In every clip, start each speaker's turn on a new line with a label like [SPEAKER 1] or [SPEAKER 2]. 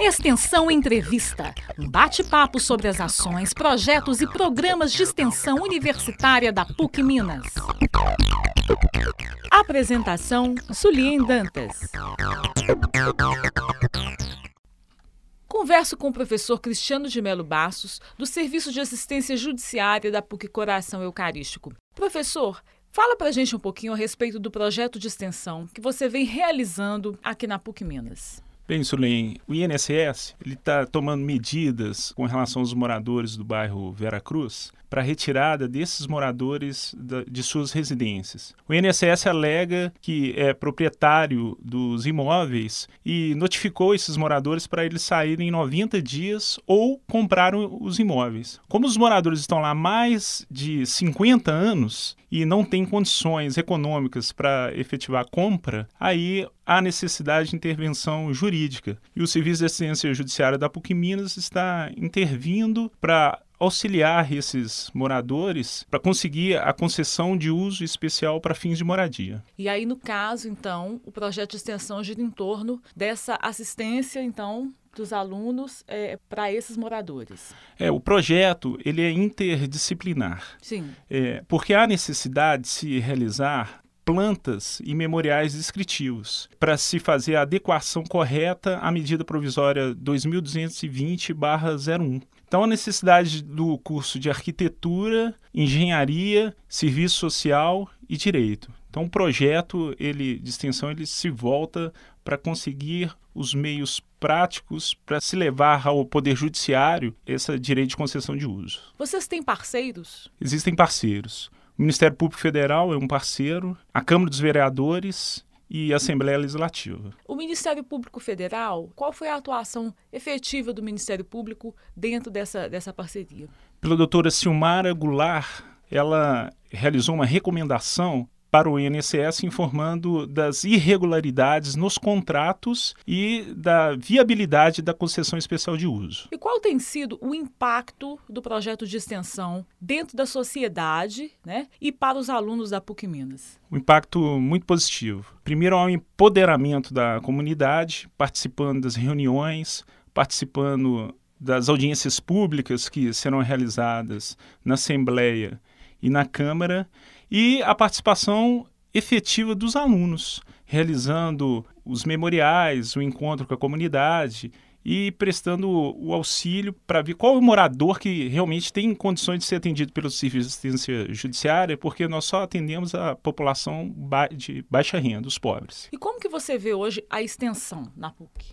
[SPEAKER 1] Extensão Entrevista. Um bate-papo sobre as ações, projetos e programas de extensão universitária da PUC Minas. Apresentação: Sulien Dantas. Converso com o professor Cristiano de Melo Bassos, do Serviço de Assistência Judiciária da PUC Coração Eucarístico. Professor, fala para a gente um pouquinho a respeito do projeto de extensão que você vem realizando aqui na PUC Minas.
[SPEAKER 2] Bem, Sulen, o INSS está tomando medidas com relação aos moradores do bairro Vera Cruz para a retirada desses moradores da, de suas residências. O INSS alega que é proprietário dos imóveis e notificou esses moradores para eles saírem em 90 dias ou comprar os imóveis. Como os moradores estão lá há mais de 50 anos e não têm condições econômicas para efetivar a compra, aí há necessidade de intervenção jurídica. E o Serviço de Assistência Judiciária da PUC Minas está intervindo para auxiliar esses moradores para conseguir a concessão de uso especial para fins de moradia.
[SPEAKER 1] E aí, no caso, então, o projeto de extensão gira em torno dessa assistência, então, dos alunos é, para esses moradores.
[SPEAKER 2] É, o projeto ele é interdisciplinar.
[SPEAKER 1] Sim.
[SPEAKER 2] É, porque há necessidade de se realizar plantas e memoriais descritivos para se fazer a adequação correta à medida provisória 2220/01. Então, a necessidade do curso de arquitetura, engenharia, serviço social e direito. Então, o projeto ele, de extensão ele se volta para conseguir os meios práticos para se levar ao Poder Judiciário esse direito de concessão de uso.
[SPEAKER 1] Vocês têm parceiros?
[SPEAKER 2] Existem parceiros. O Ministério Público Federal é um parceiro, a Câmara dos Vereadores e Assembleia Legislativa.
[SPEAKER 1] O Ministério Público Federal, qual foi a atuação efetiva do Ministério Público dentro dessa, dessa parceria?
[SPEAKER 2] Pela doutora Silmara Goulart, ela realizou uma recomendação para o INSS informando das irregularidades nos contratos e da viabilidade da concessão especial de uso.
[SPEAKER 1] E qual tem sido o impacto do projeto de extensão dentro da sociedade né, e para os alunos da PUC Minas?
[SPEAKER 2] Um impacto muito positivo. Primeiro, um empoderamento da comunidade, participando das reuniões, participando das audiências públicas que serão realizadas na Assembleia e na Câmara e a participação efetiva dos alunos, realizando os memoriais, o encontro com a comunidade e prestando o auxílio para ver qual é o morador que realmente tem condições de ser atendido pelo serviço de assistência judiciária, porque nós só atendemos a população de baixa renda, os pobres.
[SPEAKER 1] E como que você vê hoje a extensão na PUC?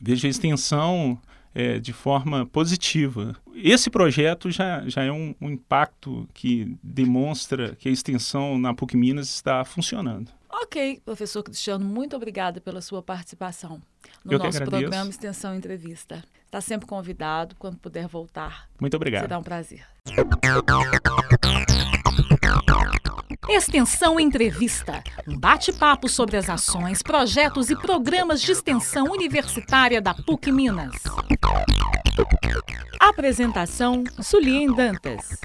[SPEAKER 2] Vejo a extensão é, de forma positiva. Esse projeto já, já é um, um, impacto que demonstra que a extensão na PUC Minas está funcionando.
[SPEAKER 1] Ok, professor Cristiano, muito obrigada pela sua participação no Eu nosso programa Extensão Entrevista. Está sempre convidado quando puder voltar.
[SPEAKER 2] Muito obrigado.
[SPEAKER 1] Será um prazer. Extensão Entrevista. Um bate-papo sobre as ações, projetos e programas de extensão universitária da PUC Minas. Apresentação: Sulien Dantas.